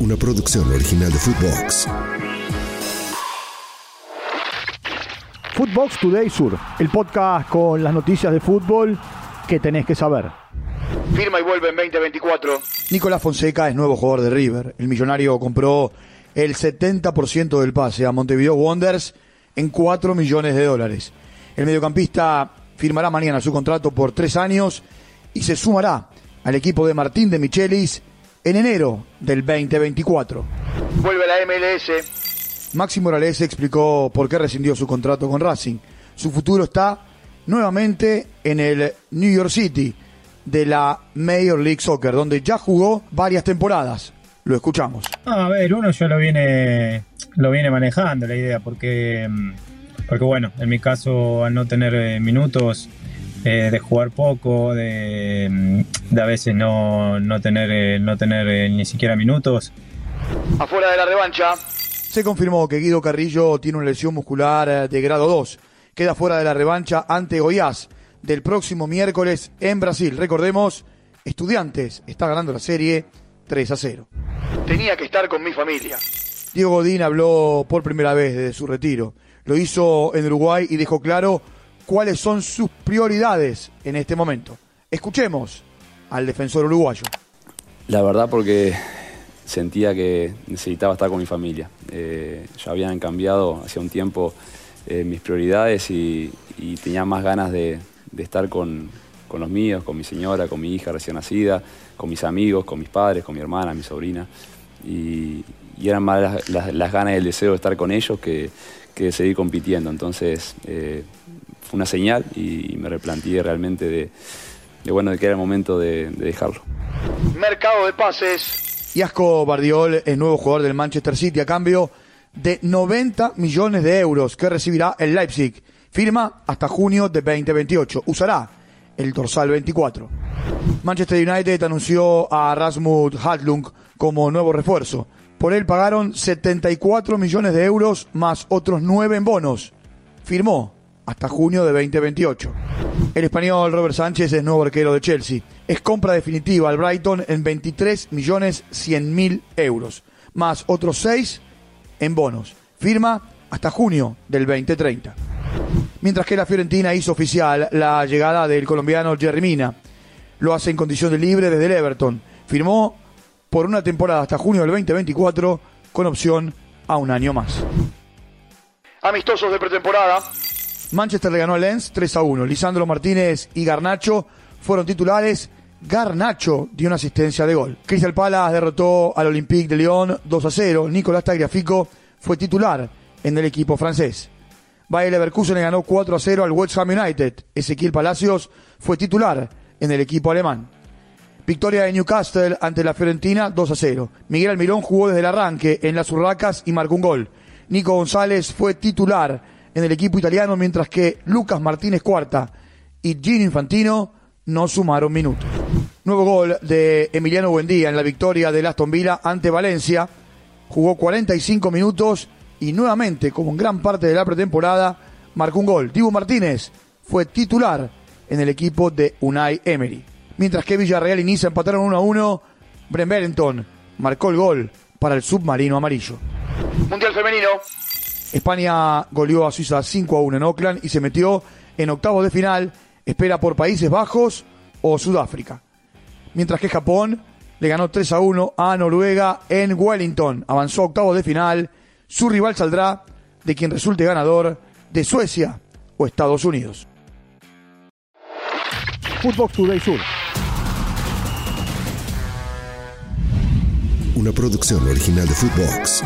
una producción original de Footbox. Footbox Today Sur, el podcast con las noticias de fútbol que tenés que saber. Firma y vuelve en 2024. Nicolás Fonseca es nuevo jugador de River. El millonario compró el 70% del pase a Montevideo Wanderers en 4 millones de dólares. El mediocampista firmará mañana su contrato por tres años y se sumará al equipo de Martín de Michelis en enero del 2024. Vuelve la MLS. Maxi Morales explicó por qué rescindió su contrato con Racing. Su futuro está nuevamente en el New York City de la Major League Soccer, donde ya jugó varias temporadas. Lo escuchamos. A ver, uno ya lo viene, lo viene manejando la idea, porque, porque bueno, en mi caso, al no tener eh, minutos, eh, de jugar poco, de, de a veces no, no tener, eh, no tener eh, ni siquiera minutos. Afuera de la revancha. Se confirmó que Guido Carrillo tiene una lesión muscular eh, de grado 2. Queda fuera de la revancha ante Goiás del próximo miércoles en Brasil. Recordemos, Estudiantes está ganando la serie 3 a 0. Tenía que estar con mi familia. Diego Godín habló por primera vez desde su retiro. Lo hizo en Uruguay y dejó claro cuáles son sus prioridades en este momento. Escuchemos al defensor uruguayo. La verdad porque sentía que necesitaba estar con mi familia. Eh, ya habían cambiado hace un tiempo eh, mis prioridades y, tenía más ganas de, estar con, los míos, con mi señora, con mi hija recién nacida, con mis amigos, con mis padres, con mi hermana, mi sobrina. Y, eran más las, ganas y el deseo de estar con ellos que, que seguir compitiendo. Entonces eh, fue una señal y, y me replanteé realmente de, de, bueno, de que era el momento de, de dejarlo. Mercado de pases. Iasco Bardiol es nuevo jugador del Manchester City a cambio de 90 millones de euros que recibirá el Leipzig. Firma hasta junio de 2028. Usará el dorsal 24. Manchester United anunció a Rasmus Hadlung como nuevo refuerzo. Por él pagaron 74 millones de euros más otros 9 en bonos. Firmó hasta junio de 2028. El español Robert Sánchez es nuevo arquero de Chelsea. Es compra definitiva al Brighton en 23 millones 100 mil euros, más otros 6 en bonos. Firma hasta junio del 2030. Mientras que la Fiorentina hizo oficial la llegada del colombiano Jerry Mina. Lo hace en condición de libre desde el Everton. Firmó por una temporada hasta junio del 2024 con opción a un año más. Amistosos de pretemporada. Manchester le ganó a Lens 3 a 1. Lisandro Martínez y Garnacho fueron titulares. Garnacho dio una asistencia de gol. Crystal Palace derrotó al Olympique de Lyon 2 a 0. Nicolás Tagliafico fue titular en el equipo francés. Bayer Leverkusen le ganó 4 a 0 al West Ham United. Ezequiel Palacios fue titular en el equipo alemán. Victoria de Newcastle ante la Fiorentina 2 a 0. Miguel Almirón jugó desde el arranque en las Urracas y marcó un gol. Nico González fue titular en el equipo italiano, mientras que Lucas Martínez Cuarta y Gino Infantino no sumaron minutos. Nuevo gol de Emiliano Buendía en la victoria del Aston Villa ante Valencia. Jugó 45 minutos y nuevamente, como en gran parte de la pretemporada, marcó un gol. Dibu Martínez fue titular en el equipo de Unai Emery. Mientras que Villarreal y Niza empataron 1 a 1, Bren Bellington marcó el gol para el submarino amarillo. Mundial femenino. España goleó a Suiza 5 a 1 en Oakland y se metió en octavos de final. Espera por Países Bajos o Sudáfrica. Mientras que Japón le ganó 3 a 1 a Noruega en Wellington. Avanzó a octavos de final. Su rival saldrá de quien resulte ganador de Suecia o Estados Unidos. Footbox Today Sur. Una producción original de Footbox.